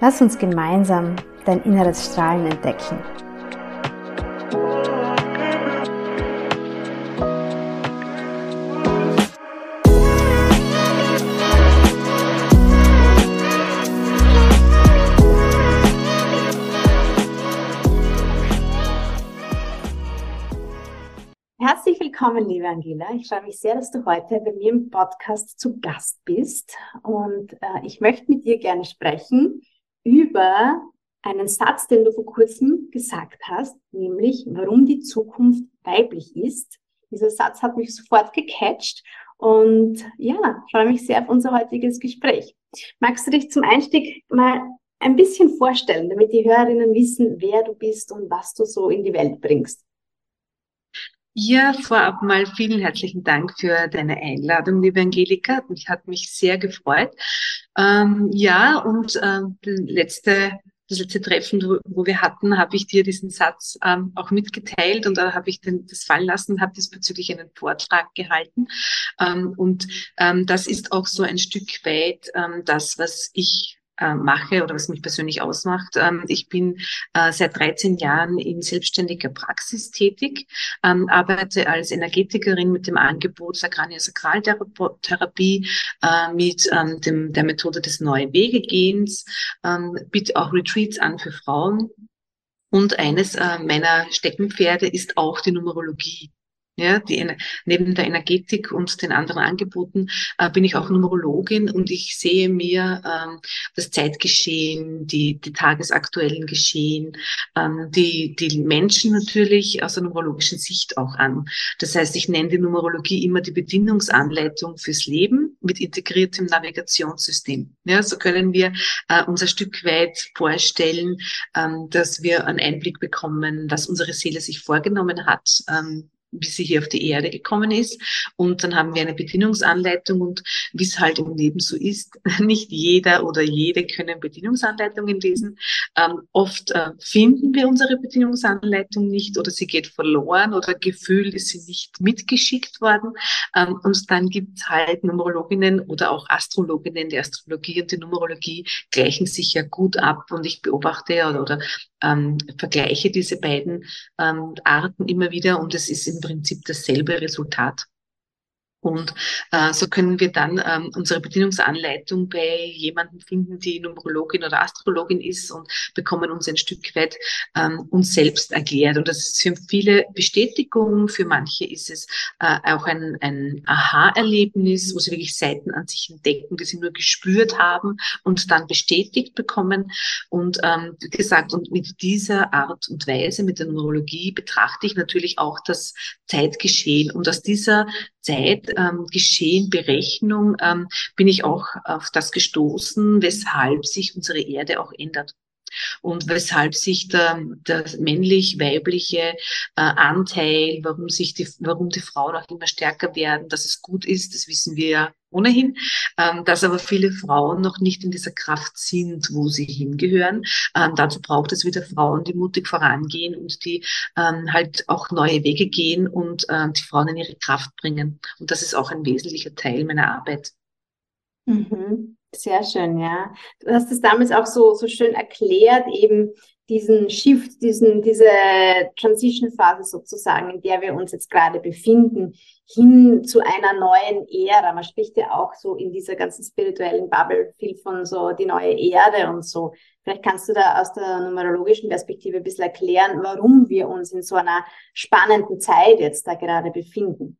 Lass uns gemeinsam dein inneres Strahlen entdecken. willkommen, liebe Angela. Ich freue mich sehr, dass du heute bei mir im Podcast zu Gast bist. Und äh, ich möchte mit dir gerne sprechen über einen Satz, den du vor kurzem gesagt hast, nämlich warum die Zukunft weiblich ist. Dieser Satz hat mich sofort gecatcht und ja, freue mich sehr auf unser heutiges Gespräch. Magst du dich zum Einstieg mal ein bisschen vorstellen, damit die Hörerinnen wissen, wer du bist und was du so in die Welt bringst? Ja, vorab mal vielen herzlichen Dank für deine Einladung, liebe Angelika. Mich hat mich sehr gefreut. Ähm, ja, und ähm, letzte, das letzte Treffen, wo wir hatten, habe ich dir diesen Satz ähm, auch mitgeteilt und da habe ich den, das fallen lassen und habe diesbezüglich einen Vortrag gehalten. Ähm, und ähm, das ist auch so ein Stück weit ähm, das, was ich äh, mache oder was mich persönlich ausmacht. Ähm, ich bin äh, seit 13 Jahren in selbstständiger Praxis tätig, ähm, arbeite als Energetikerin mit dem Angebot der Kraniosakraltherapie, äh, mit ähm, dem, der Methode des Neue Wegegehens, ähm, biete auch Retreats an für Frauen. Und eines äh, meiner Steckenpferde ist auch die Numerologie. Ja, die, neben der Energetik und den anderen Angeboten äh, bin ich auch Numerologin und ich sehe mir ähm, das Zeitgeschehen, die, die tagesaktuellen Geschehen, ähm, die, die Menschen natürlich aus der numerologischen Sicht auch an. Das heißt, ich nenne die Numerologie immer die Bedienungsanleitung fürs Leben mit integriertem Navigationssystem. Ja, so können wir äh, uns ein Stück weit vorstellen, ähm, dass wir einen Einblick bekommen, was unsere Seele sich vorgenommen hat, wie sie hier auf die Erde gekommen ist. Und dann haben wir eine Bedienungsanleitung und wie es halt im Leben so ist, nicht jeder oder jede können Bedienungsanleitungen lesen. Ähm, oft äh, finden wir unsere Bedienungsanleitung nicht oder sie geht verloren oder gefühlt ist sie nicht mitgeschickt worden. Ähm, und dann gibt es halt Numerologinnen oder auch Astrologinnen. Die Astrologie und die Numerologie gleichen sich ja gut ab und ich beobachte oder, oder ähm, vergleiche diese beiden ähm, Arten immer wieder und es ist im Prinzip dasselbe Resultat. Und äh, so können wir dann ähm, unsere Bedienungsanleitung bei jemandem finden, die Numerologin oder Astrologin ist und bekommen uns ein Stück weit ähm, uns selbst erklärt. Und das ist für viele Bestätigung, für manche ist es äh, auch ein, ein Aha-Erlebnis, wo sie wirklich Seiten an sich entdecken, die sie nur gespürt haben und dann bestätigt bekommen. Und ähm, wie gesagt, und mit dieser Art und Weise, mit der Numerologie, betrachte ich natürlich auch das Zeitgeschehen. Und aus dieser Zeit ähm, Geschehen, Berechnung ähm, bin ich auch auf das gestoßen, weshalb sich unsere Erde auch ändert und weshalb sich der, der männlich-weibliche äh, Anteil, warum sich die, warum die Frauen auch immer stärker werden, dass es gut ist, das wissen wir ja ohnehin, ähm, dass aber viele Frauen noch nicht in dieser Kraft sind, wo sie hingehören. Ähm, dazu braucht es wieder Frauen, die mutig vorangehen und die ähm, halt auch neue Wege gehen und äh, die Frauen in ihre Kraft bringen. Und das ist auch ein wesentlicher Teil meiner Arbeit. Mhm. Sehr schön, ja. Du hast es damals auch so, so schön erklärt, eben diesen Shift, diesen, diese Transition-Phase sozusagen, in der wir uns jetzt gerade befinden, hin zu einer neuen Ära. Man spricht ja auch so in dieser ganzen spirituellen Bubble viel von so die neue Erde und so. Vielleicht kannst du da aus der numerologischen Perspektive ein bisschen erklären, warum wir uns in so einer spannenden Zeit jetzt da gerade befinden.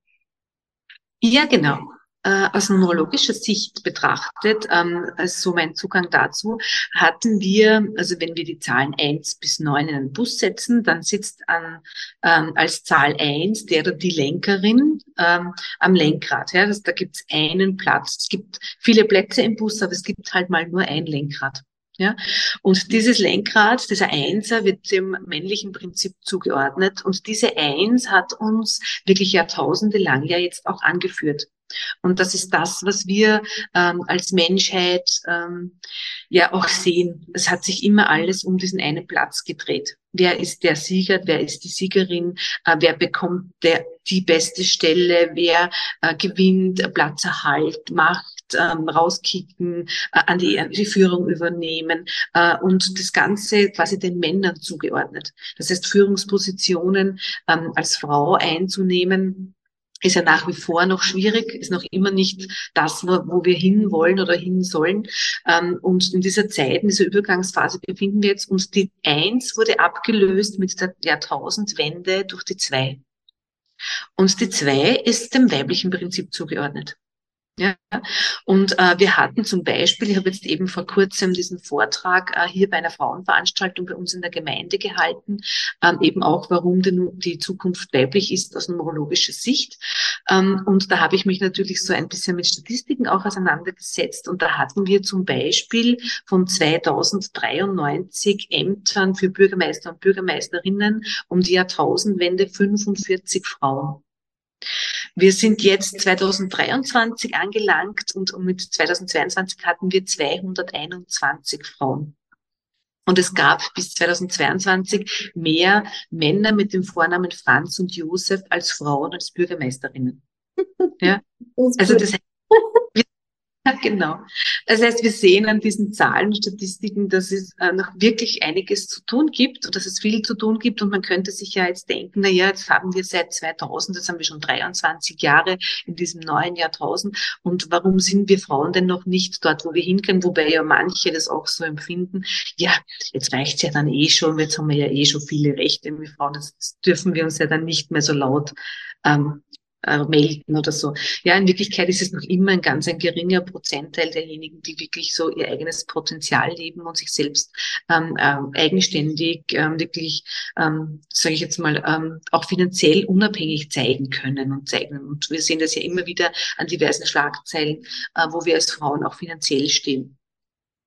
Ja, genau äh, aus numerologischer Sicht betrachtet, ähm, also mein Zugang dazu, hatten wir, also wenn wir die Zahlen eins bis neun in einen Bus setzen, dann sitzt an, ähm, als Zahl eins der oder die Lenkerin ähm, am Lenkrad. Ja? Das, da gibt es einen Platz. Es gibt viele Plätze im Bus, aber es gibt halt mal nur ein Lenkrad. Ja, und dieses Lenkrad, dieser Einser wird dem männlichen Prinzip zugeordnet und diese Eins hat uns wirklich Jahrtausende lang ja jetzt auch angeführt. Und das ist das, was wir ähm, als Menschheit ähm, ja auch sehen. Es hat sich immer alles um diesen einen Platz gedreht. Wer ist der Sieger? Wer ist die Siegerin? Äh, wer bekommt der, die beste Stelle? Wer äh, gewinnt? Platzerhalt, Macht, ähm, rauskicken, äh, an die, die Führung übernehmen äh, und das Ganze quasi den Männern zugeordnet. Das heißt, Führungspositionen ähm, als Frau einzunehmen, ist ja nach wie vor noch schwierig, ist noch immer nicht das, wo wir hinwollen oder hin sollen. Ähm, und in dieser Zeit, in dieser Übergangsphase befinden wir jetzt und die Eins wurde abgelöst mit der Jahrtausendwende durch die Zwei. Und die Zwei ist dem weiblichen Prinzip zugeordnet. Ja, und äh, wir hatten zum Beispiel, ich habe jetzt eben vor kurzem diesen Vortrag äh, hier bei einer Frauenveranstaltung bei uns in der Gemeinde gehalten, ähm, eben auch, warum denn die Zukunft weiblich ist aus neurologischer Sicht. Ähm, und da habe ich mich natürlich so ein bisschen mit Statistiken auch auseinandergesetzt. Und da hatten wir zum Beispiel von 2093 Ämtern für Bürgermeister und Bürgermeisterinnen um die Jahrtausendwende 45 Frauen. Wir sind jetzt 2023 angelangt und mit 2022 hatten wir 221 Frauen. Und es gab bis 2022 mehr Männer mit dem Vornamen Franz und Josef als Frauen als Bürgermeisterinnen. Ja? Also das heißt, ja, genau. Das heißt, wir sehen an diesen Zahlen, Statistiken, dass es äh, noch wirklich einiges zu tun gibt und dass es viel zu tun gibt. Und man könnte sich ja jetzt denken, na ja, jetzt haben wir seit 2000, jetzt haben wir schon 23 Jahre in diesem neuen Jahrtausend. Und warum sind wir Frauen denn noch nicht dort, wo wir hinkommen? Wobei ja manche das auch so empfinden. Ja, jetzt reicht's ja dann eh schon. Jetzt haben wir ja eh schon viele Rechte wie Frauen. Das dürfen wir uns ja dann nicht mehr so laut ähm, äh, melden oder so. Ja, in Wirklichkeit ist es noch immer ein ganz ein geringer Prozentteil derjenigen, die wirklich so ihr eigenes Potenzial leben und sich selbst ähm, äh, eigenständig ähm, wirklich, ähm, sage ich jetzt mal, ähm, auch finanziell unabhängig zeigen können und zeigen. Und wir sehen das ja immer wieder an diversen Schlagzeilen, äh, wo wir als Frauen auch finanziell stehen.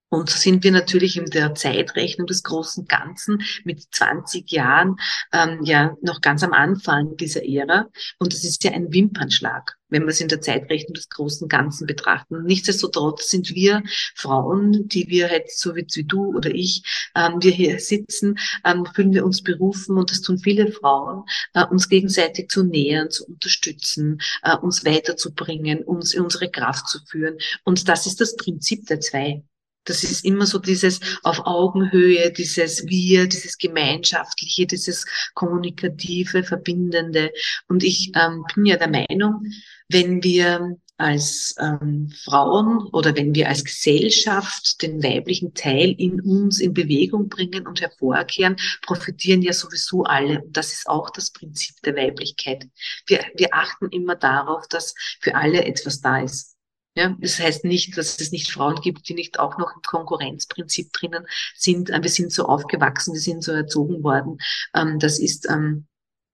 Und so sind wir natürlich in der Zeitrechnung des großen Ganzen mit 20 Jahren ähm, ja noch ganz am Anfang dieser Ära. Und das ist ja ein Wimpernschlag, wenn wir es in der Zeitrechnung des großen Ganzen betrachten. Nichtsdestotrotz sind wir Frauen, die wir halt so wie, du oder ich, ähm, wir hier sitzen, ähm, fühlen wir uns berufen und das tun viele Frauen, äh, uns gegenseitig zu nähern, zu unterstützen, äh, uns weiterzubringen, uns in unsere Kraft zu führen. Und das ist das Prinzip der zwei. Das ist immer so dieses auf Augenhöhe, dieses Wir, dieses Gemeinschaftliche, dieses Kommunikative, Verbindende. Und ich ähm, bin ja der Meinung, wenn wir als ähm, Frauen oder wenn wir als Gesellschaft den weiblichen Teil in uns in Bewegung bringen und hervorkehren, profitieren ja sowieso alle. Und das ist auch das Prinzip der Weiblichkeit. Wir, wir achten immer darauf, dass für alle etwas da ist. Ja, das heißt nicht, dass es nicht Frauen gibt, die nicht auch noch im Konkurrenzprinzip drinnen sind. Wir sind so aufgewachsen, wir sind so erzogen worden. Ähm, das ist ähm,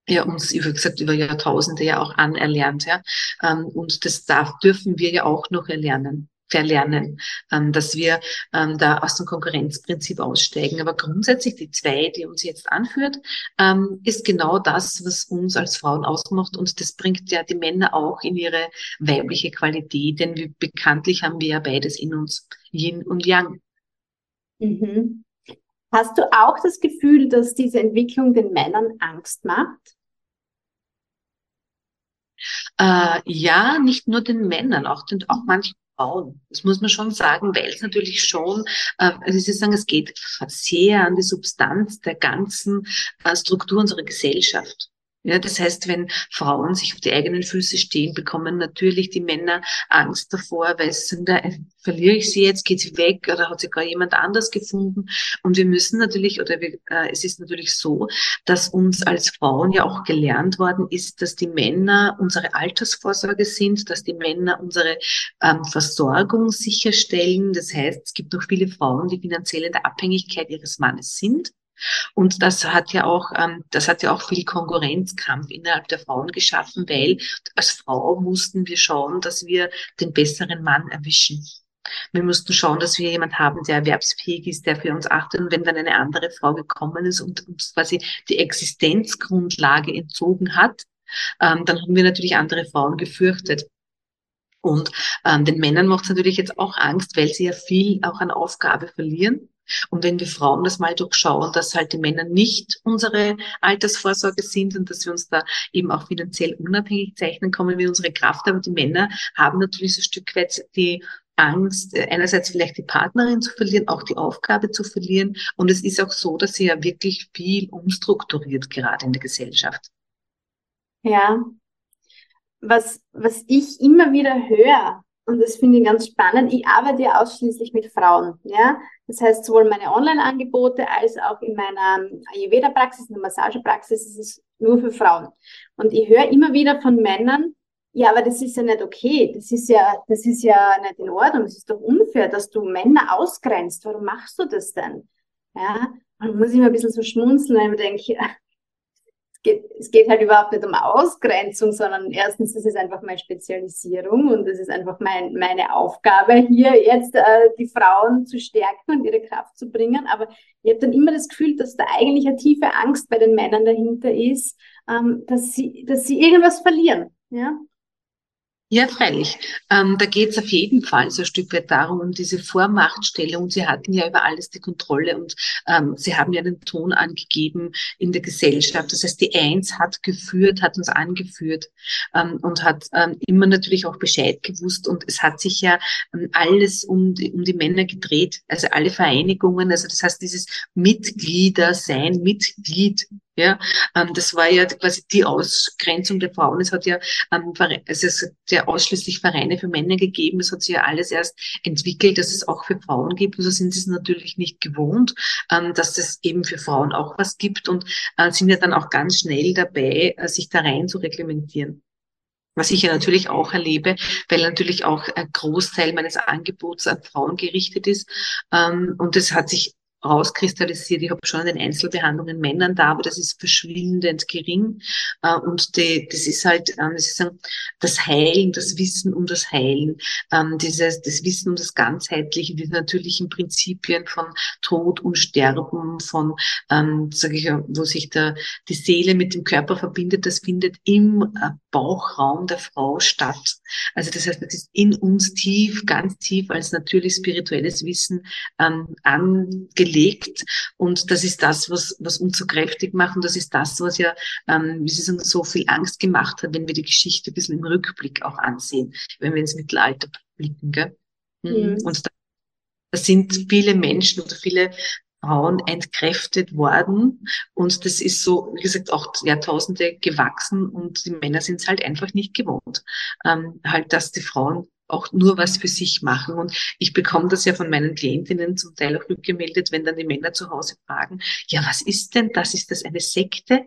ja uns, wie gesagt, über Jahrtausende ja auch anerlernt. Ja? Ähm, und das darf, dürfen wir ja auch noch erlernen verlernen, ähm, dass wir ähm, da aus dem Konkurrenzprinzip aussteigen. Aber grundsätzlich die zwei, die uns jetzt anführt, ähm, ist genau das, was uns als Frauen ausmacht und das bringt ja die Männer auch in ihre weibliche Qualität, denn wir, bekanntlich haben wir ja beides in uns, Yin und Yang. Mhm. Hast du auch das Gefühl, dass diese Entwicklung den Männern Angst macht? Äh, ja, nicht nur den Männern, auch, den, auch manchen Frauen. Das muss man schon sagen, weil es natürlich schon, äh, also ich sagen, es geht sehr an die Substanz der ganzen äh, Struktur unserer Gesellschaft. Ja, das heißt, wenn Frauen sich auf die eigenen Füße stehen, bekommen natürlich die Männer Angst davor, weil sie sind da, verliere ich sie jetzt, geht sie weg oder hat sie gar jemand anders gefunden? Und wir müssen natürlich, oder wir, äh, es ist natürlich so, dass uns als Frauen ja auch gelernt worden ist, dass die Männer unsere Altersvorsorge sind, dass die Männer unsere ähm, Versorgung sicherstellen. Das heißt, es gibt noch viele Frauen, die finanziell in der Abhängigkeit ihres Mannes sind. Und das hat ja auch, ähm, das hat ja auch viel Konkurrenzkampf innerhalb der Frauen geschaffen, weil als Frau mussten wir schauen, dass wir den besseren Mann erwischen. Wir mussten schauen, dass wir jemand haben, der erwerbsfähig ist, der für uns achtet. Und wenn dann eine andere Frau gekommen ist und uns quasi die Existenzgrundlage entzogen hat, ähm, dann haben wir natürlich andere Frauen gefürchtet. Und ähm, den Männern macht es natürlich jetzt auch Angst, weil sie ja viel auch an Aufgabe verlieren. Und wenn wir Frauen das mal durchschauen, dass halt die Männer nicht unsere Altersvorsorge sind und dass wir uns da eben auch finanziell unabhängig zeichnen, kommen wir unsere Kraft. Aber die Männer haben natürlich so ein Stück weit die Angst, äh, einerseits vielleicht die Partnerin zu verlieren, auch die Aufgabe zu verlieren. Und es ist auch so, dass sie ja wirklich viel umstrukturiert gerade in der Gesellschaft. Ja. Was, was ich immer wieder höre, und das finde ich ganz spannend. Ich arbeite ja ausschließlich mit Frauen. Ja? Das heißt, sowohl meine Online-Angebote als auch in meiner Ayurveda-Praxis, in der Massagepraxis, ist es nur für Frauen. Und ich höre immer wieder von Männern, ja, aber das ist ja nicht okay. Das ist ja, das ist ja nicht in Ordnung. Es ist doch unfair, dass du Männer ausgrenzt. Warum machst du das denn? Ja, und muss ich mir ein bisschen so schmunzeln, weil ich denke, geht, es geht halt überhaupt nicht um Ausgrenzung, sondern erstens ist es einfach meine Spezialisierung und es ist einfach mein, meine Aufgabe, hier jetzt äh, die Frauen zu stärken und ihre Kraft zu bringen. Aber ich habe dann immer das Gefühl, dass da eigentlich eine tiefe Angst bei den Männern dahinter ist, ähm, dass, sie, dass sie irgendwas verlieren. Ja? Ja, freilich. Ähm, da geht es auf jeden Fall so ein Stück weit darum, um diese Vormachtstellung. Sie hatten ja über alles die Kontrolle und ähm, Sie haben ja den Ton angegeben in der Gesellschaft. Das heißt, die Eins hat geführt, hat uns angeführt ähm, und hat ähm, immer natürlich auch Bescheid gewusst. Und es hat sich ja ähm, alles um die, um die Männer gedreht. Also alle Vereinigungen, also das heißt, dieses Mitglieder sein, Mitglied ja, ähm, das war ja quasi die Ausgrenzung der Frauen. Es hat ja, ähm, also es hat ja ausschließlich Vereine für Männer gegeben. Es hat sich ja alles erst entwickelt, dass es auch für Frauen gibt. Und so sind sie es natürlich nicht gewohnt, ähm, dass es eben für Frauen auch was gibt und äh, sind ja dann auch ganz schnell dabei, äh, sich da rein zu reglementieren. Was ich ja natürlich auch erlebe, weil natürlich auch ein Großteil meines Angebots an Frauen gerichtet ist. Ähm, und das hat sich rauskristallisiert. Ich habe schon in den Einzelbehandlungen Männern da, aber das ist verschwindend gering. Äh, und die, das ist halt, das ist das Heilen, das Wissen um das Heilen, ähm, dieses, das Wissen um das Ganzheitliche, die natürlichen Prinzipien von Tod und Sterben, von, ähm, sage ich, wo sich der, die Seele mit dem Körper verbindet, das findet im äh, Bauchraum der Frau statt. Also das heißt, das ist in uns tief, ganz tief als natürlich spirituelles Wissen ähm, angelegt gelegt. Und das ist das, was, was uns so kräftig macht. Und das ist das, was ja, ähm, wie Sie sagen, so viel Angst gemacht hat, wenn wir die Geschichte ein bisschen im Rückblick auch ansehen, wenn wir ins Mittelalter blicken. Gell? Mhm. Und da, da sind viele Menschen oder viele Frauen entkräftet worden. Und das ist so, wie gesagt, auch Jahrtausende gewachsen und die Männer sind es halt einfach nicht gewohnt. Ähm, halt, dass die Frauen auch nur was für sich machen. Und ich bekomme das ja von meinen Klientinnen zum Teil auch rückgemeldet, wenn dann die Männer zu Hause fragen, ja, was ist denn das? Ist das eine Sekte?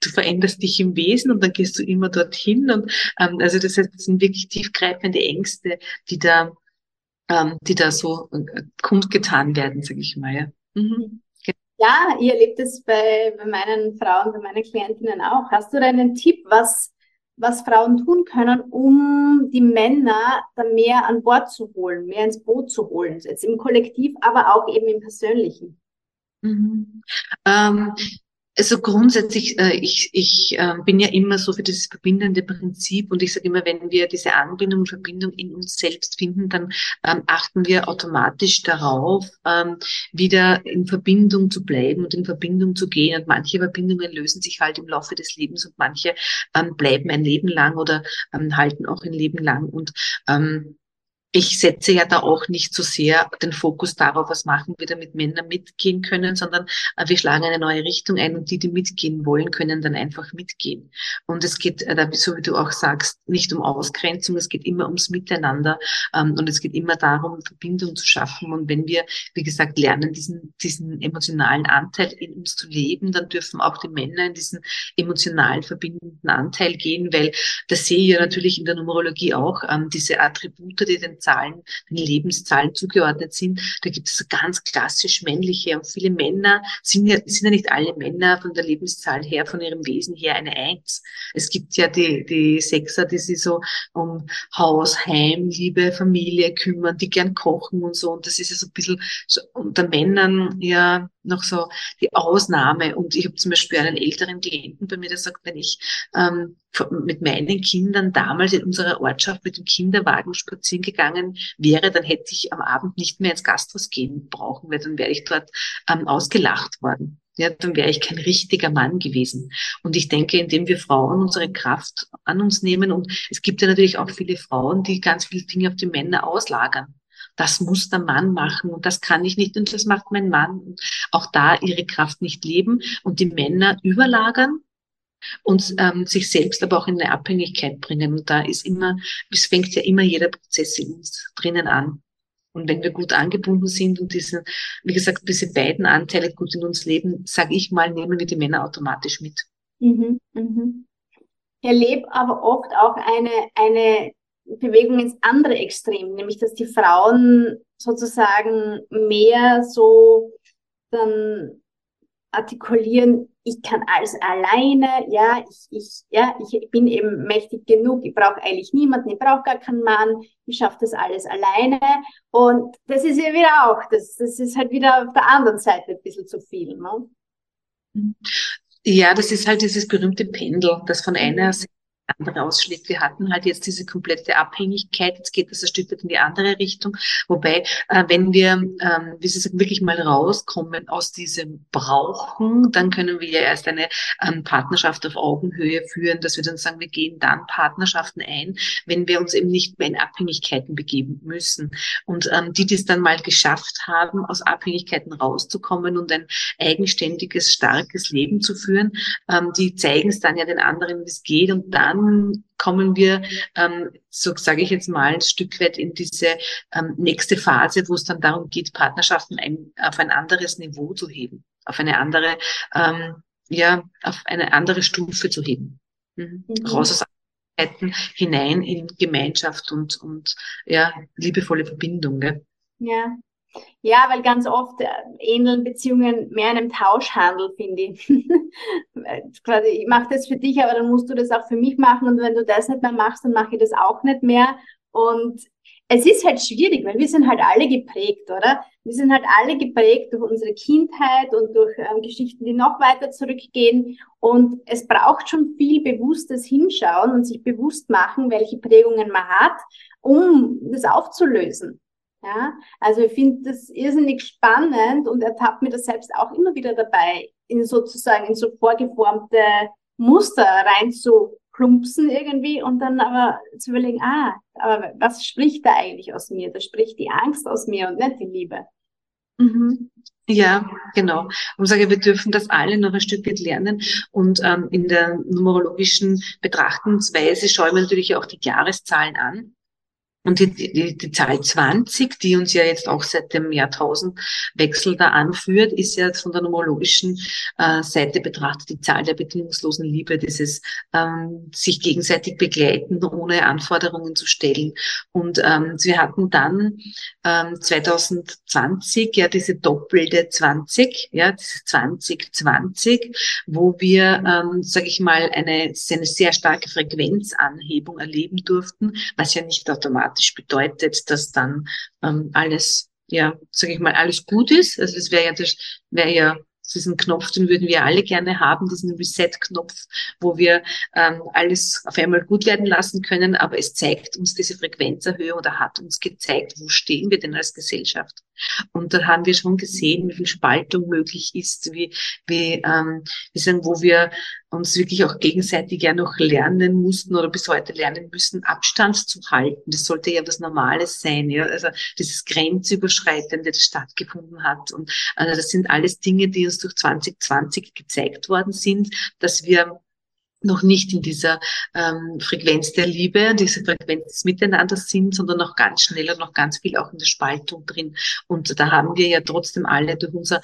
Du veränderst dich im Wesen und dann gehst du immer dorthin. Und ähm, also das heißt, das sind wirklich tiefgreifende Ängste, die da, ähm, die da so äh, kundgetan werden, sage ich mal. Ja. Mhm. Ja, ihr erlebt es bei, bei meinen Frauen, bei meinen Klientinnen auch. Hast du da einen Tipp, was was Frauen tun können, um die Männer da mehr an Bord zu holen, mehr ins Boot zu holen, jetzt im Kollektiv, aber auch eben im Persönlichen. Mhm. Ähm, also grundsätzlich, äh, ich, ich äh, bin ja immer so für dieses verbindende Prinzip und ich sage immer, wenn wir diese Anbindung und Verbindung in uns selbst finden, dann ähm, achten wir automatisch darauf, ähm, wieder in Verbindung zu bleiben und in Verbindung zu gehen. Und manche Verbindungen lösen sich halt im Laufe des Lebens und manche ähm, bleiben ein Leben lang oder ähm, halten auch ein Leben lang. Und ähm, ich setze ja da auch nicht so sehr den Fokus darauf, was machen wir, damit Männer mitgehen können, sondern äh, wir schlagen eine neue Richtung ein und die, die mitgehen wollen, können dann einfach mitgehen. Und es geht, äh, so wie du auch sagst, nicht um Ausgrenzung, es geht immer ums Miteinander ähm, und es geht immer darum, Verbindung zu schaffen. Und wenn wir, wie gesagt, lernen, diesen, diesen emotionalen Anteil in uns zu leben, dann dürfen auch die Männer in diesen emotional verbindenden Anteil gehen, weil das sehe ich ja natürlich in der Numerologie auch, ähm, diese Attribute, die den Zahlen, den Lebenszahlen zugeordnet sind. Da gibt es ganz klassisch männliche und viele Männer sind ja, sind ja nicht alle Männer von der Lebenszahl her, von ihrem Wesen her eine Eins. Es gibt ja die, die Sechser, die sich so um Haus, Heim, Liebe, Familie kümmern, die gern kochen und so. Und das ist ja so ein bisschen so unter Männern ja noch so die Ausnahme. Und ich habe zum Beispiel einen älteren Klienten bei mir, der sagt, wenn ich ähm, mit meinen Kindern damals in unserer Ortschaft mit dem Kinderwagen spazieren gegangen wäre, dann hätte ich am Abend nicht mehr ins Gasthaus gehen brauchen, weil dann wäre ich dort ähm, ausgelacht worden. Ja, dann wäre ich kein richtiger Mann gewesen. Und ich denke, indem wir Frauen unsere Kraft an uns nehmen, und es gibt ja natürlich auch viele Frauen, die ganz viele Dinge auf die Männer auslagern. Das muss der Mann machen und das kann ich nicht und das macht mein Mann. Auch da ihre Kraft nicht leben und die Männer überlagern und ähm, sich selbst aber auch in eine Abhängigkeit bringen. Und da ist immer, es fängt ja immer jeder Prozess in uns drinnen an. Und wenn wir gut angebunden sind und diese, wie gesagt, diese beiden Anteile gut in uns leben, sage ich mal, nehmen wir die Männer automatisch mit. Mhm, mhm. Ich erlebe aber oft auch eine, eine Bewegung ins andere Extrem, nämlich dass die Frauen sozusagen mehr so dann artikulieren, ich kann alles alleine, ja, ich, ich, ja, ich bin eben mächtig genug, ich brauche eigentlich niemanden, ich brauche gar keinen Mann, ich schaffe das alles alleine. Und das ist ja wieder auch, das, das ist halt wieder auf der anderen Seite ein bisschen zu viel. Ne? Ja, das ist halt dieses berühmte Pendel, das von einer Seite andere ausschlägt. Wir hatten halt jetzt diese komplette Abhängigkeit, jetzt geht das ein Stück weit in die andere Richtung. Wobei, äh, wenn wir, ähm, wie Sie sagen, wirklich mal rauskommen aus diesem Brauchen, dann können wir ja erst eine ähm, Partnerschaft auf Augenhöhe führen, dass wir dann sagen, wir gehen dann Partnerschaften ein, wenn wir uns eben nicht mehr in Abhängigkeiten begeben müssen. Und ähm, die, die es dann mal geschafft haben, aus Abhängigkeiten rauszukommen und ein eigenständiges, starkes Leben zu führen, ähm, die zeigen es dann ja den anderen, wie es geht und dann dann kommen wir, ähm, so sage ich jetzt mal, ein Stück weit in diese ähm, nächste Phase, wo es dann darum geht, Partnerschaften ein, auf ein anderes Niveau zu heben, auf eine andere, ähm, ja, auf eine andere Stufe zu heben. Mhm. Mhm. Raus aus Abhängigkeiten hinein in Gemeinschaft und, und ja, liebevolle Verbindung. Gell? Ja, ja, weil ganz oft äh, ähneln Beziehungen mehr einem Tauschhandel, finde ich. Ich mache das für dich, aber dann musst du das auch für mich machen und wenn du das nicht mehr machst, dann mache ich das auch nicht mehr. Und es ist halt schwierig, weil wir sind halt alle geprägt, oder? Wir sind halt alle geprägt durch unsere Kindheit und durch ähm, Geschichten, die noch weiter zurückgehen. Und es braucht schon viel bewusstes Hinschauen und sich bewusst machen, welche Prägungen man hat, um das aufzulösen. Ja, also ich finde das irrsinnig spannend und ertappt mir das selbst auch immer wieder dabei, in sozusagen in so vorgeformte Muster reinzuplumpsen irgendwie und dann aber zu überlegen, ah, aber was spricht da eigentlich aus mir? Da spricht die Angst aus mir und nicht die Liebe. Mhm. Ja, genau. Und sage, wir dürfen das alle noch ein Stück weit lernen. Und ähm, in der numerologischen Betrachtungsweise schauen wir natürlich auch die Jahreszahlen an. Und die, die, die Zahl 20, die uns ja jetzt auch seit dem Jahrtausendwechsel da anführt, ist ja von der numerologischen äh, Seite betrachtet die Zahl der bedingungslosen Liebe, dieses ähm, sich gegenseitig begleiten, ohne Anforderungen zu stellen. Und ähm, wir hatten dann ähm, 2020 ja diese doppelte 20, ja, diese 2020, wo wir, ähm, sage ich mal, eine, eine sehr starke Frequenzanhebung erleben durften, was ja nicht automatisch automatisch bedeutet, dass dann ähm, alles, ja, sage ich mal, alles gut ist. Also es wäre ja, das wäre ja diesen Knopf, den würden wir alle gerne haben, diesen Reset-Knopf, wo wir ähm, alles auf einmal gut werden lassen können, aber es zeigt uns diese Frequenzerhöhung oder hat uns gezeigt, wo stehen wir denn als Gesellschaft. Und da haben wir schon gesehen, wie viel Spaltung möglich ist, wie, wie, ähm, wie sagen, wo wir uns wirklich auch gegenseitig ja noch lernen mussten oder bis heute lernen müssen, Abstand zu halten. Das sollte ja was Normales sein, ja. Also dieses Grenzüberschreitende, das stattgefunden hat. Und also das sind alles Dinge, die uns durch 2020 gezeigt worden sind, dass wir noch nicht in dieser ähm, Frequenz der Liebe, diese Frequenz des Miteinanders sind, sondern noch ganz schnell und noch ganz viel auch in der Spaltung drin. Und da haben wir ja trotzdem alle durch unser,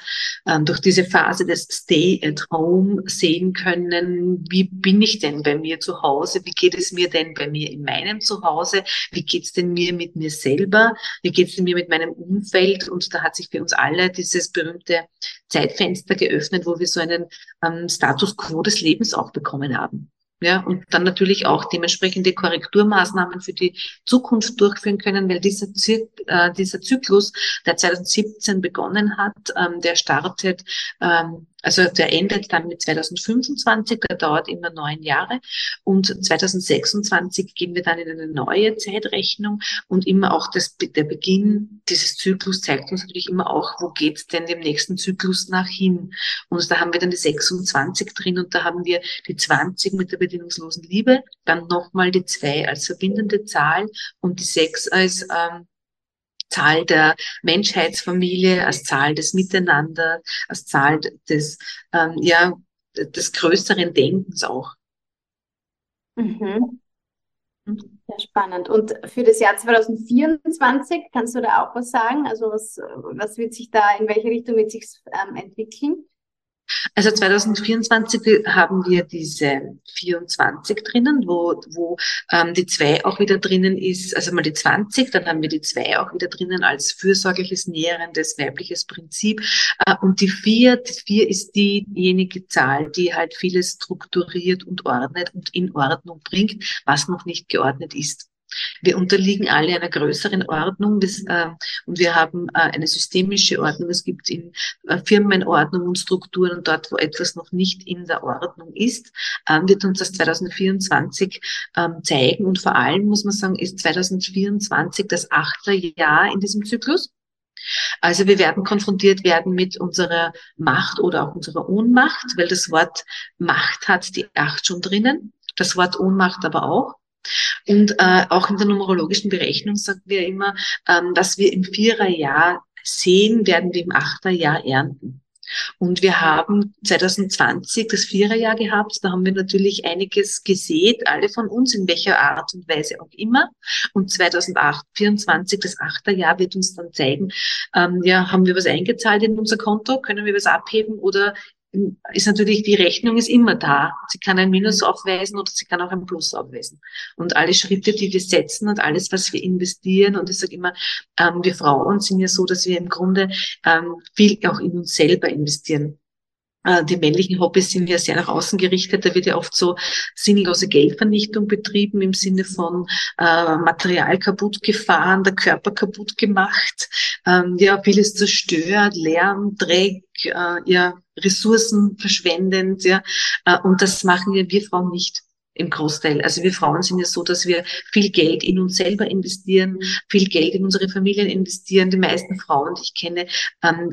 ähm, durch diese Phase des Stay at Home sehen können, wie bin ich denn bei mir zu Hause? Wie geht es mir denn bei mir in meinem Zuhause? Wie geht's denn mir mit mir selber? Wie geht's denn mir mit meinem Umfeld? Und da hat sich für uns alle dieses berühmte Zeitfenster geöffnet, wo wir so einen ähm, Status quo des Lebens auch bekommen haben. Ja, und dann natürlich auch dementsprechende Korrekturmaßnahmen für die Zukunft durchführen können, weil dieser, Zy äh, dieser Zyklus, der 2017 begonnen hat, ähm, der startet ähm, also der endet dann mit 2025, der dauert immer neun Jahre. Und 2026 gehen wir dann in eine neue Zeitrechnung und immer auch das, der Beginn dieses Zyklus zeigt uns natürlich immer auch, wo geht's denn dem nächsten Zyklus nach hin. Und da haben wir dann die 26 drin und da haben wir die 20 mit der bedingungslosen Liebe, dann nochmal die zwei als verbindende Zahl und die sechs als ähm, Zahl der Menschheitsfamilie, als Zahl des Miteinander, als Zahl des, ähm, ja, des größeren Denkens auch. Mhm. mhm. Sehr spannend. Und für das Jahr 2024 kannst du da auch was sagen? Also was, was wird sich da, in welche Richtung wird sich ähm, entwickeln? Also 2024 haben wir diese 24 drinnen, wo, wo ähm, die 2 auch wieder drinnen ist, also mal die 20, dann haben wir die 2 auch wieder drinnen als fürsorgliches, nährendes, weibliches Prinzip. Äh, und die 4, die 4 ist diejenige Zahl, die halt vieles strukturiert und ordnet und in Ordnung bringt, was noch nicht geordnet ist. Wir unterliegen alle einer größeren Ordnung das, äh, und wir haben äh, eine systemische Ordnung. Es gibt in äh, Firmen Ordnung und Strukturen und dort, wo etwas noch nicht in der Ordnung ist, äh, wird uns das 2024 ähm, zeigen. Und vor allem muss man sagen, ist 2024 das achte Jahr in diesem Zyklus. Also wir werden konfrontiert werden mit unserer Macht oder auch unserer Ohnmacht, weil das Wort Macht hat die Acht schon drinnen, das Wort Ohnmacht aber auch. Und äh, auch in der numerologischen Berechnung sagen wir immer, ähm, was wir im Viererjahr sehen, werden wir im Achterjahr ernten. Und wir haben 2020 das Viererjahr gehabt. Da haben wir natürlich einiges gesät, alle von uns, in welcher Art und Weise auch immer. Und 2024, das Achterjahr, wird uns dann zeigen, ähm, ja, haben wir was eingezahlt in unser Konto? Können wir was abheben oder ist natürlich, die Rechnung ist immer da. Sie kann ein Minus aufweisen oder sie kann auch ein Plus aufweisen. Und alle Schritte, die wir setzen und alles, was wir investieren, und ich sage immer, ähm, wir Frauen sind ja so, dass wir im Grunde ähm, viel auch in uns selber investieren. Äh, die männlichen Hobbys sind ja sehr nach außen gerichtet. Da wird ja oft so sinnlose Geldvernichtung betrieben im Sinne von äh, Material kaputt gefahren, der Körper kaputt gemacht, ähm, ja vieles zerstört, Lärm, Dreck, äh, ja Ressourcen verschwendend, ja. Äh, und das machen wir wir Frauen nicht im Großteil. Also wir Frauen sind ja so, dass wir viel Geld in uns selber investieren, viel Geld in unsere Familien investieren. Die meisten Frauen, die ich kenne, ähm,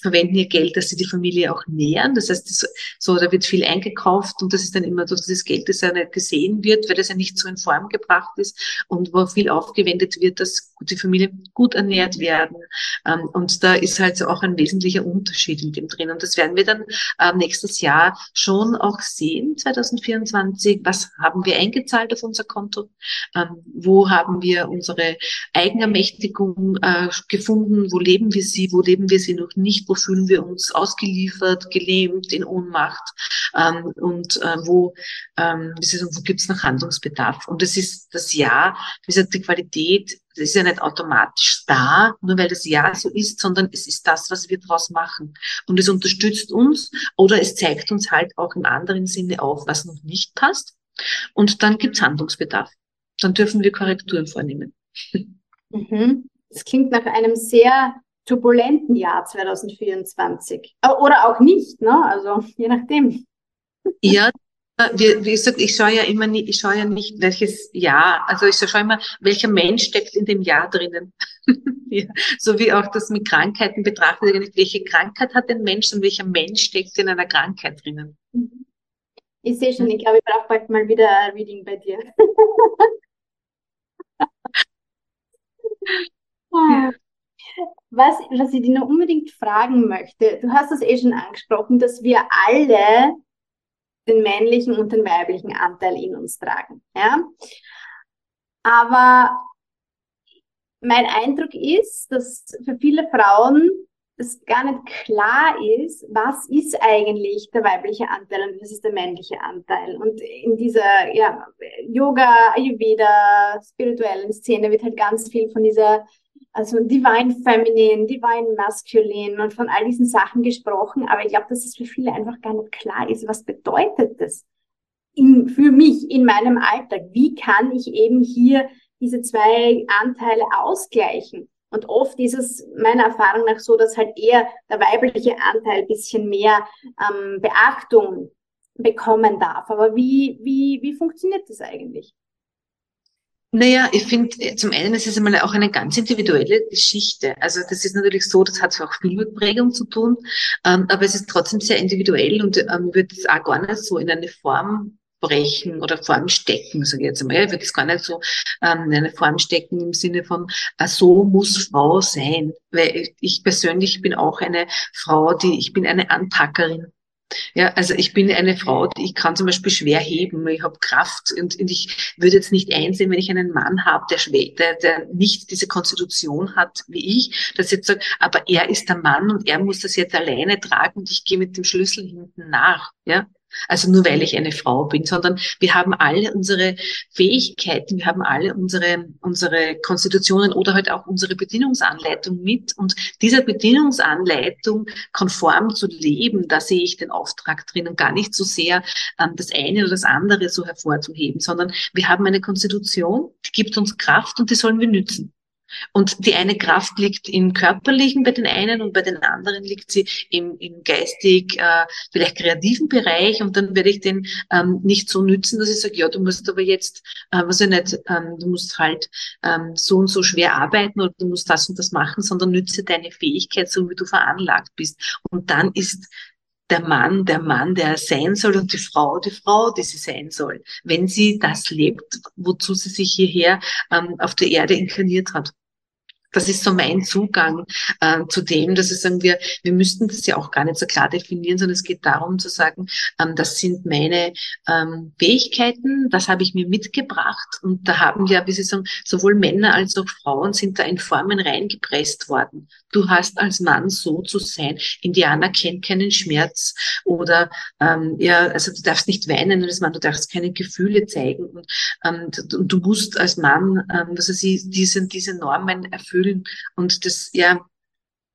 verwenden ihr Geld, dass sie die Familie auch nähern. Das heißt, das, so, da wird viel eingekauft und das ist dann immer so dieses Geld, das ja nicht gesehen wird, weil das ja nicht so in Form gebracht ist und wo viel aufgewendet wird, dass die Familie gut ernährt werden. Ähm, und da ist halt so auch ein wesentlicher Unterschied in dem drin. Und das werden wir dann äh, nächstes Jahr schon auch sehen, 2024, was haben wir eingezahlt auf unser Konto? Ähm, wo haben wir unsere Eigenermächtigung äh, gefunden? Wo leben wir sie? Wo leben wir sie noch nicht? Wo fühlen wir uns ausgeliefert, gelähmt, in Ohnmacht? Ähm, und äh, wo, ähm, wo gibt es noch Handlungsbedarf? Und es ist das Jahr, wie gesagt, die Qualität das ist ja nicht automatisch da, nur weil das Ja so ist, sondern es ist das, was wir daraus machen. Und es unterstützt uns oder es zeigt uns halt auch im anderen Sinne auf, was noch nicht passt und dann gibt es Handlungsbedarf. Dann dürfen wir Korrekturen vornehmen. Mhm. Das klingt nach einem sehr turbulenten Jahr 2024. Oder auch nicht, ne? Also je nachdem. Ja, wie, wie gesagt, ich schaue ja immer nicht, ich schaue ja nicht, welches Jahr, also ich schaue immer, welcher Mensch steckt in dem Jahr drinnen. ja, so wie auch das mit Krankheiten betrachtet, welche Krankheit hat ein Mensch und welcher Mensch steckt in einer Krankheit drinnen. Mhm. Ich sehe schon, ich glaube, ich brauche bald mal wieder ein Reading bei dir. ja. Was, was ich dir noch unbedingt fragen möchte, du hast es eh schon angesprochen, dass wir alle den männlichen und den weiblichen Anteil in uns tragen. Ja? Aber mein Eindruck ist, dass für viele Frauen es gar nicht klar ist, was ist eigentlich der weibliche Anteil und was ist der männliche Anteil. Und in dieser ja, Yoga, Ayurveda, spirituellen Szene wird halt ganz viel von dieser also Divine Feminine, Divine Masculine und von all diesen Sachen gesprochen. Aber ich glaube, dass es für viele einfach gar nicht klar ist, was bedeutet das in, für mich in meinem Alltag? Wie kann ich eben hier diese zwei Anteile ausgleichen? Und oft ist es meiner Erfahrung nach so, dass halt eher der weibliche Anteil bisschen mehr ähm, Beachtung bekommen darf. Aber wie, wie, wie funktioniert das eigentlich? Naja, ich finde, äh, zum einen ist es einmal auch eine ganz individuelle Geschichte. Also das ist natürlich so, das hat auch viel mit Prägung zu tun, ähm, aber es ist trotzdem sehr individuell und ähm, wird es auch gar nicht so in eine Form brechen oder Form stecken, sage ich jetzt einmal. Ich würde es gar nicht so ähm, in eine Form stecken im Sinne von, ah, so muss Frau sein. Weil ich persönlich bin auch eine Frau, die, ich bin eine Anpackerin. Ja, also ich bin eine Frau, ich kann zum Beispiel schwer heben, ich habe Kraft und, und ich würde jetzt nicht einsehen, wenn ich einen Mann habe, der, der, der nicht diese Konstitution hat wie ich, dass jetzt sagt, aber er ist der Mann und er muss das jetzt alleine tragen und ich gehe mit dem Schlüssel hinten nach. Ja, also nur weil ich eine Frau bin, sondern wir haben alle unsere Fähigkeiten, wir haben alle unsere, unsere Konstitutionen oder halt auch unsere Bedienungsanleitung mit. Und dieser Bedienungsanleitung konform zu leben, da sehe ich den Auftrag drin und gar nicht so sehr ähm, das eine oder das andere so hervorzuheben, sondern wir haben eine Konstitution, die gibt uns Kraft und die sollen wir nützen. Und die eine Kraft liegt im Körperlichen bei den einen und bei den anderen liegt sie im, im geistig, äh, vielleicht kreativen Bereich. Und dann werde ich den ähm, nicht so nützen, dass ich sage, ja, du musst aber jetzt, äh, was ich nicht, ähm, du musst halt ähm, so und so schwer arbeiten oder du musst das und das machen, sondern nütze deine Fähigkeit, so wie du veranlagt bist. Und dann ist der Mann der Mann, der er sein soll und die Frau die Frau, die sie sein soll, wenn sie das lebt, wozu sie sich hierher ähm, auf der Erde inkarniert hat. Das ist so mein Zugang äh, zu dem, dass wir sagen, wir, wir müssten das ja auch gar nicht so klar definieren, sondern es geht darum zu sagen, ähm, das sind meine ähm, Fähigkeiten, das habe ich mir mitgebracht und da haben ja, wie Sie sagen, sowohl Männer als auch Frauen sind da in Formen reingepresst worden. Du hast als Mann so zu sein. Indianer kennt keinen Schmerz oder ähm, ja, also du darfst nicht weinen als Mann, du darfst keine Gefühle zeigen und, ähm, und du musst als Mann, ähm, was weiß ich, diese, diese Normen erfüllen und das, ja,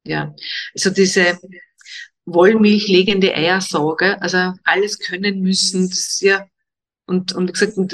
ja, also diese Wollmilchlegende Eiersorge, also alles können müssen, das, ja, und, und wie gesagt, und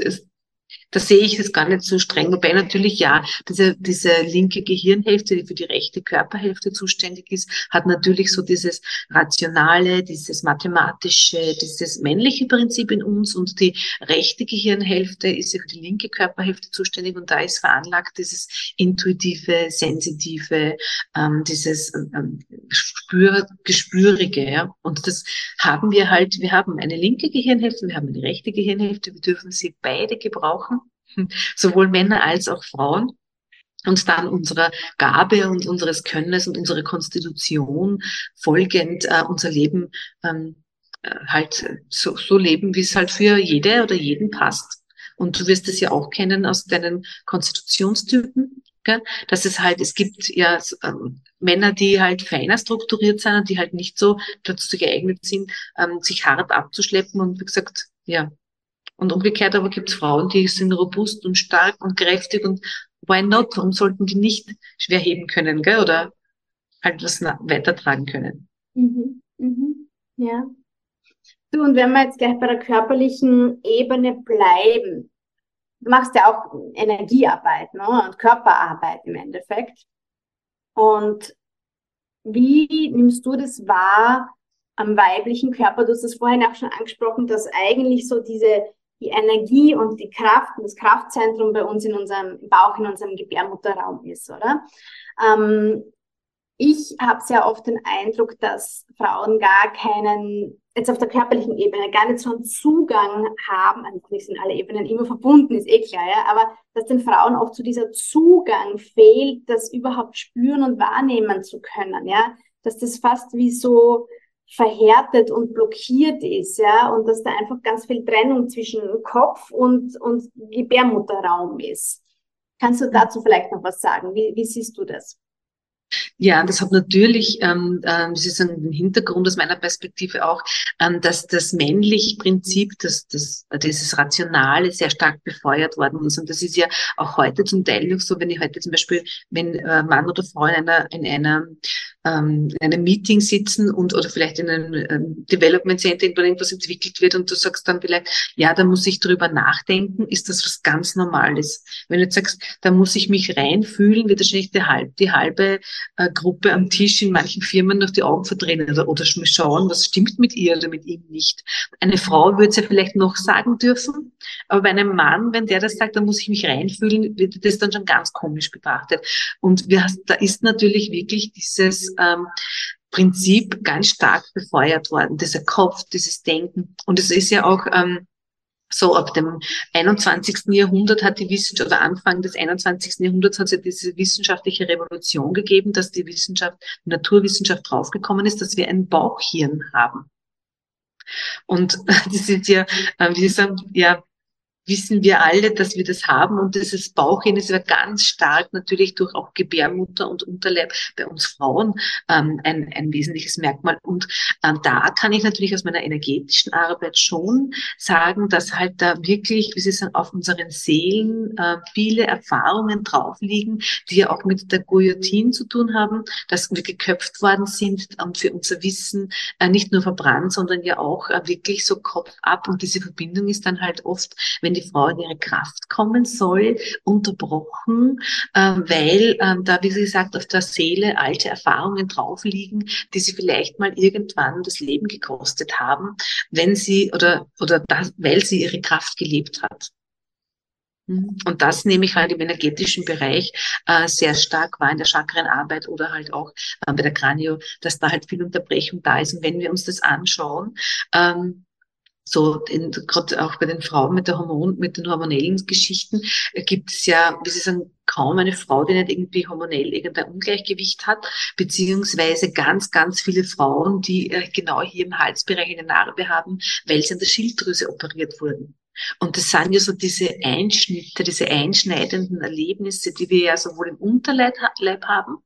da sehe ich es gar nicht so streng. Wobei natürlich ja, diese, diese linke Gehirnhälfte, die für die rechte Körperhälfte zuständig ist, hat natürlich so dieses rationale, dieses mathematische, dieses männliche Prinzip in uns und die rechte Gehirnhälfte ist ja für die linke Körperhälfte zuständig und da ist veranlagt dieses intuitive, sensitive, ähm, dieses ähm, Spür, Gespürige. Ja? Und das haben wir halt, wir haben eine linke Gehirnhälfte, wir haben eine rechte Gehirnhälfte, wir dürfen sie beide gebrauchen sowohl Männer als auch Frauen und dann unserer Gabe und unseres Könnes und unserer Konstitution folgend äh, unser Leben ähm, äh, halt so, so leben, wie es halt für jede oder jeden passt. Und du wirst es ja auch kennen aus deinen Konstitutionstypen, gell? dass es halt, es gibt ja ähm, Männer, die halt feiner strukturiert sind und die halt nicht so dazu geeignet sind, ähm, sich hart abzuschleppen und wie gesagt, ja, und umgekehrt aber gibt es Frauen, die sind robust und stark und kräftig und why not? Warum sollten die nicht schwer heben können, gell? Oder halt was weitertragen können? Mhm. Mhm. Ja. Du, und wenn wir jetzt gleich bei der körperlichen Ebene bleiben, du machst ja auch Energiearbeit ne? und Körperarbeit im Endeffekt. Und wie nimmst du das wahr, am weiblichen Körper. Du hast es vorhin auch schon angesprochen, dass eigentlich so diese die Energie und die Kraft und das Kraftzentrum bei uns in unserem Bauch, in unserem Gebärmutterraum ist, oder? Ähm, ich habe sehr oft den Eindruck, dass Frauen gar keinen, jetzt auf der körperlichen Ebene, gar nicht so einen Zugang haben, also nicht sind alle Ebenen immer verbunden, ist eh klar, ja, aber dass den Frauen oft so dieser Zugang fehlt, das überhaupt spüren und wahrnehmen zu können, ja, dass das fast wie so verhärtet und blockiert ist, ja, und dass da einfach ganz viel Trennung zwischen Kopf und, und Gebärmutterraum ist. Kannst du dazu vielleicht noch was sagen? Wie, wie siehst du das? Ja, das hat natürlich, ähm, äh, das ist ein Hintergrund aus meiner Perspektive auch, ähm, dass das männliche Prinzip, dass das, dieses Rationale sehr stark befeuert worden ist. Und das ist ja auch heute zum Teil noch so, wenn ich heute zum Beispiel, wenn äh, Mann oder Frau in einer, in einer ähm, in einem Meeting sitzen und oder vielleicht in einem ähm, Development Center irgendwas entwickelt wird und du sagst dann vielleicht, ja, da muss ich drüber nachdenken, ist das was ganz Normales. Wenn du jetzt sagst, da muss ich mich reinfühlen, wird wahrscheinlich die, halb, die halbe äh, Gruppe am Tisch in manchen Firmen noch die Augen verdrehen oder, oder schauen, was stimmt mit ihr oder mit ihm nicht. Eine Frau würde es ja vielleicht noch sagen dürfen, aber bei einem Mann, wenn der das sagt, da muss ich mich reinfühlen, wird das dann schon ganz komisch betrachtet. Und wir, da ist natürlich wirklich dieses ähm, Prinzip ganz stark befeuert worden, dieser Kopf, dieses Denken. Und es ist ja auch ähm, so ab dem 21. Jahrhundert hat die Wissenschaft, oder Anfang des 21. Jahrhunderts hat es ja diese wissenschaftliche Revolution gegeben, dass die Wissenschaft, die Naturwissenschaft draufgekommen ist, dass wir ein Bauchhirn haben. Und das ist ja, äh, wie Sie sagen, ja, wissen wir alle, dass wir das haben und dieses Bauchhin ist ja ganz stark natürlich durch auch Gebärmutter und Unterleib bei uns Frauen ähm, ein, ein wesentliches Merkmal. Und ähm, da kann ich natürlich aus meiner energetischen Arbeit schon sagen, dass halt da wirklich, wie Sie sagen, auf unseren Seelen äh, viele Erfahrungen drauf liegen, die ja auch mit der Guillotine zu tun haben, dass wir geköpft worden sind und für unser Wissen äh, nicht nur verbrannt, sondern ja auch äh, wirklich so Kopf ab. Und diese Verbindung ist dann halt oft, wenn wenn die Frau in ihre Kraft kommen soll, unterbrochen, äh, weil äh, da, wie gesagt, auf der Seele alte Erfahrungen drauf liegen, die sie vielleicht mal irgendwann das Leben gekostet haben, wenn sie oder, oder das, weil sie ihre Kraft gelebt hat. Mhm. Und das nehme ich halt im energetischen Bereich äh, sehr stark wahr in der Chakrenarbeit oder halt auch äh, bei der Kranio, dass da halt viel Unterbrechung da ist. Und wenn wir uns das anschauen, ähm, so gerade auch bei den Frauen mit der Hormon, mit den hormonellen Geschichten äh, gibt es ja, wie Sie sagen, kaum eine Frau, die nicht irgendwie hormonell irgendein Ungleichgewicht hat, beziehungsweise ganz, ganz viele Frauen, die äh, genau hier im Halsbereich eine Narbe haben, weil sie an der Schilddrüse operiert wurden. Und das sind ja so diese Einschnitte, diese einschneidenden Erlebnisse, die wir ja sowohl im Unterleib haben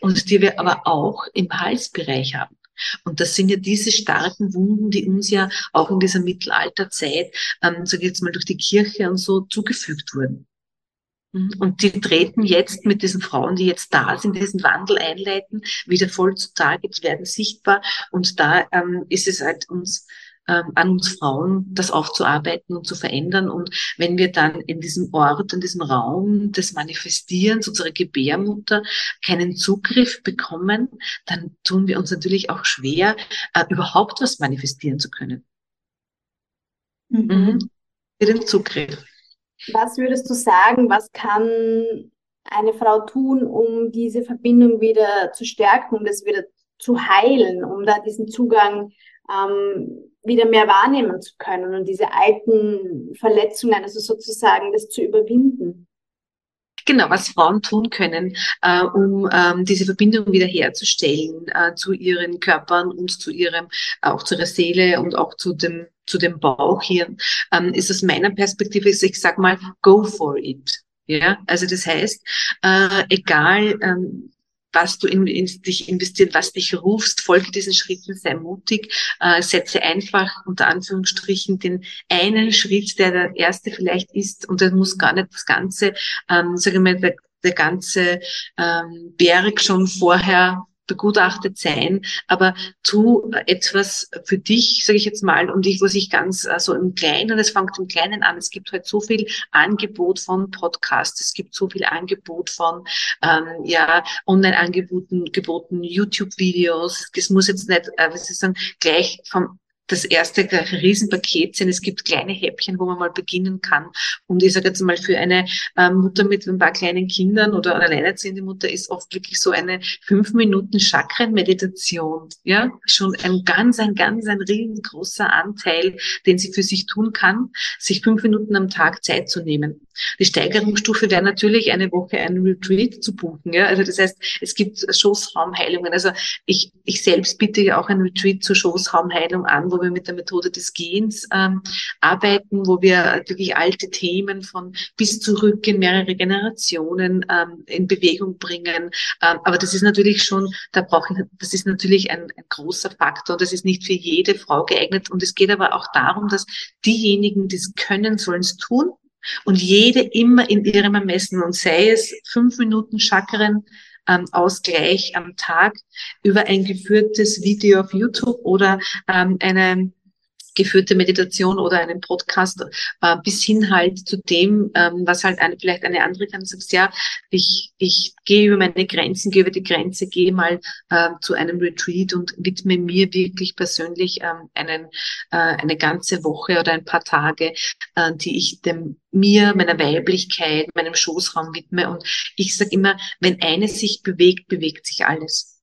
und die wir aber auch im Halsbereich haben. Und das sind ja diese starken Wunden, die uns ja auch in dieser Mittelalterzeit, ähm, sage ich jetzt mal, durch die Kirche und so zugefügt wurden. Mhm. Und die treten jetzt mit diesen Frauen, die jetzt da sind, diesen Wandel einleiten, wieder voll zutage, die werden sichtbar. Und da ähm, ist es halt uns ähm, an uns Frauen, das aufzuarbeiten und zu verändern. Und wenn wir dann in diesem Ort, in diesem Raum des Manifestierens unserer Gebärmutter keinen Zugriff bekommen, dann tun wir uns natürlich auch schwer, äh, überhaupt was manifestieren zu können. Mhm. Mhm. Für den Zugriff. Was würdest du sagen, was kann eine Frau tun, um diese Verbindung wieder zu stärken, um das wieder zu heilen, um da diesen Zugang ähm, wieder mehr wahrnehmen zu können und diese alten Verletzungen, also sozusagen das zu überwinden. Genau, was Frauen tun können, äh, um ähm, diese Verbindung wiederherzustellen äh, zu ihren Körpern und zu ihrem, auch zu ihrer Seele und auch zu dem, zu dem Bauchhirn, ähm, ist aus meiner Perspektive, ich sag mal, go for it. Ja, also das heißt, äh, egal ähm, was du in, in dich investiert, was dich rufst, folge diesen Schritten, sei mutig, äh, setze einfach unter Anführungsstrichen den einen Schritt, der der erste vielleicht ist, und das muss gar nicht das ganze, ähm, sage ich mal, der, der ganze ähm, Berg schon vorher begutachtet sein, aber tu etwas für dich, sage ich jetzt mal, und ich, wo sich ganz so also im Kleinen, es fängt im Kleinen an, es gibt halt so viel Angebot von Podcasts, es gibt so viel Angebot von ähm, ja, Online-Angeboten, geboten YouTube-Videos. Das muss jetzt nicht, äh, was ich sagen, gleich vom das erste Riesenpaket sind. Es gibt kleine Häppchen, wo man mal beginnen kann. Und ich sage jetzt mal, für eine äh, Mutter mit ein paar kleinen Kindern oder eine alleinerziehende Mutter ist oft wirklich so eine fünf Minuten Chakren-Meditation, ja, schon ein ganz, ein ganz, ein riesengroßer Anteil, den sie für sich tun kann, sich fünf Minuten am Tag Zeit zu nehmen. Die Steigerungsstufe wäre natürlich eine Woche ein Retreat zu buchen, ja. Also das heißt, es gibt Schoßraumheilungen. Also ich, ich selbst biete ja auch ein Retreat zur Schoßraumheilung an, wo wir mit der Methode des Gehens ähm, arbeiten, wo wir wirklich alte Themen von bis zurück in mehrere Generationen ähm, in Bewegung bringen. Ähm, aber das ist natürlich schon, da brauche ich, das ist natürlich ein, ein großer Faktor. Das ist nicht für jede Frau geeignet. Und es geht aber auch darum, dass diejenigen, die es können, sollen es tun. Und jede immer in ihrem Ermessen und sei es fünf Minuten Chakren, ähm, Ausgleich am Tag über ein geführtes Video auf YouTube oder ähm, eine geführte Meditation oder einen Podcast äh, bis hin halt zu dem, ähm, was halt eine, vielleicht eine andere kann, sagst, ja, ich, ich gehe über meine Grenzen, gehe über die Grenze, gehe mal äh, zu einem Retreat und widme mir wirklich persönlich ähm, einen, äh, eine ganze Woche oder ein paar Tage, äh, die ich dem mir, meiner Weiblichkeit, meinem Schoßraum widme. Und ich sage immer, wenn eines sich bewegt, bewegt sich alles.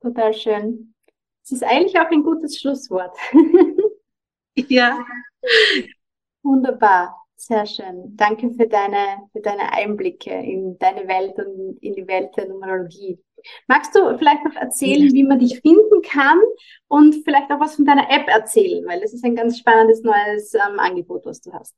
Total schön. Es ist eigentlich auch ein gutes Schlusswort. ja. Wunderbar. Sehr schön. Danke für deine, für deine Einblicke in deine Welt und in die Welt der Numerologie. Magst du vielleicht noch erzählen, ja. wie man dich finden kann und vielleicht auch was von deiner App erzählen, weil das ist ein ganz spannendes neues ähm, Angebot, was du hast.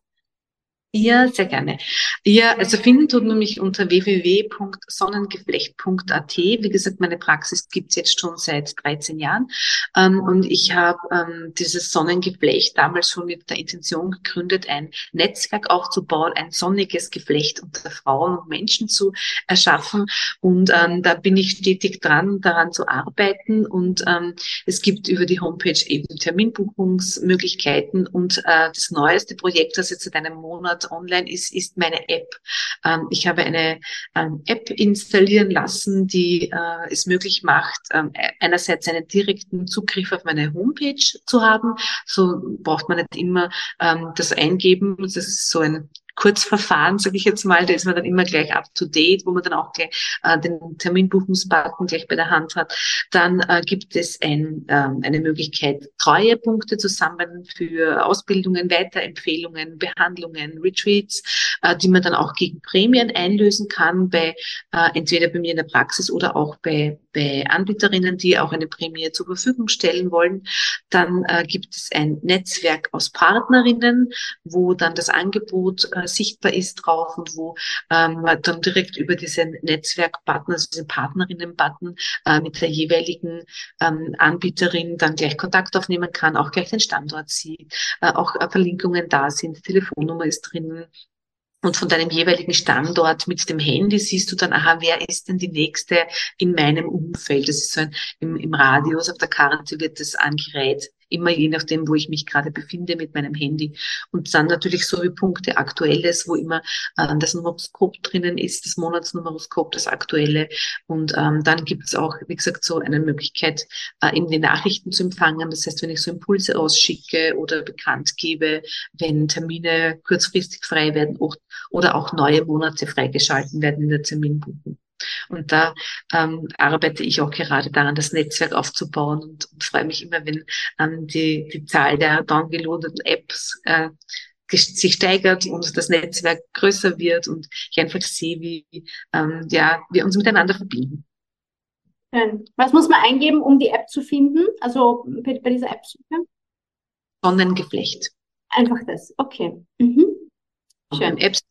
Ja, sehr gerne. Ja, also finden tut man mich unter www.sonnengeflecht.at. Wie gesagt, meine Praxis gibt's jetzt schon seit 13 Jahren. Ähm, und ich habe ähm, dieses Sonnengeflecht damals schon mit der Intention gegründet, ein Netzwerk aufzubauen, ein sonniges Geflecht unter Frauen und Menschen zu erschaffen. Und ähm, da bin ich stetig dran, daran zu arbeiten. Und ähm, es gibt über die Homepage eben Terminbuchungsmöglichkeiten. Und äh, das neueste Projekt, das jetzt seit einem Monat online ist, ist meine App. Ähm, ich habe eine ähm, App installieren lassen, die äh, es möglich macht, ähm, einerseits einen direkten Zugriff auf meine Homepage zu haben. So braucht man nicht immer ähm, das eingeben. Das ist so ein Kurzverfahren, sage ich jetzt mal, da ist man dann immer gleich up to date, wo man dann auch gleich äh, den Terminbuchungsbutton gleich bei der Hand hat. Dann äh, gibt es ein, äh, eine Möglichkeit, Treuepunkte zu sammeln für Ausbildungen, Weiterempfehlungen, Behandlungen, Retreats, äh, die man dann auch gegen Prämien einlösen kann, bei äh, entweder bei mir in der Praxis oder auch bei, bei Anbieterinnen, die auch eine Prämie zur Verfügung stellen wollen. Dann äh, gibt es ein Netzwerk aus Partnerinnen, wo dann das Angebot äh, sichtbar ist drauf und wo ähm, man dann direkt über diesen Netzwerkbutton, also diesen Partnerinnen-Button äh, mit der jeweiligen ähm, Anbieterin dann gleich Kontakt aufnehmen kann, auch gleich den Standort sieht, äh, auch äh, Verlinkungen da sind, Telefonnummer ist drinnen, und von deinem jeweiligen Standort mit dem Handy siehst du dann, aha, wer ist denn die nächste in meinem Umfeld? Das ist so ein, im, im Radius auf der Karte wird das angereiht immer je nachdem, wo ich mich gerade befinde mit meinem Handy. Und dann natürlich so wie Punkte Aktuelles, wo immer äh, das Numeroskop drinnen ist, das Monatsnumeroskop, das Aktuelle. Und ähm, dann gibt es auch, wie gesagt, so eine Möglichkeit, äh, in die Nachrichten zu empfangen. Das heißt, wenn ich so Impulse ausschicke oder bekannt gebe, wenn Termine kurzfristig frei werden oder auch neue Monate freigeschalten werden in der Terminbuchung. Und da ähm, arbeite ich auch gerade daran, das Netzwerk aufzubauen und, und freue mich immer, wenn ähm, die, die Zahl der downgeloadeten Apps äh, sich steigert und das Netzwerk größer wird und ich einfach sehe, wie ähm, ja, wir uns miteinander verbinden. Schön. Was muss man eingeben, um die App zu finden? Also bei, bei dieser App-Suche? Sonnengeflecht. Einfach das, okay. Mhm. Schön. Apps,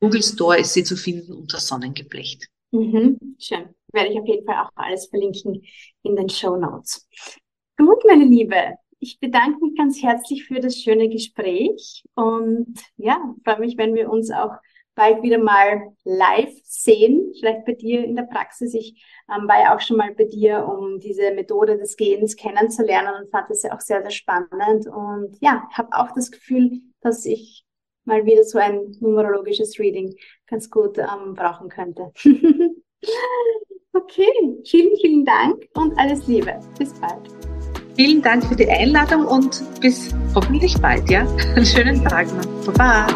Google Store ist sie zu finden unter Sonnengeflecht. Mhm, schön. Werde ich auf jeden Fall auch alles verlinken in den Show Notes. Gut, meine Liebe. Ich bedanke mich ganz herzlich für das schöne Gespräch und ja, freue mich, wenn wir uns auch bald wieder mal live sehen, vielleicht bei dir in der Praxis. Ich ähm, war ja auch schon mal bei dir, um diese Methode des Gehens kennenzulernen und fand das ja auch sehr, sehr spannend. Und ja, habe auch das Gefühl, dass ich mal wieder so ein numerologisches Reading ganz gut ähm, brauchen könnte. okay, vielen, vielen Dank und alles Liebe. Bis bald. Vielen Dank für die Einladung und bis hoffentlich bald, ja? Einen schönen Tag noch. Baba.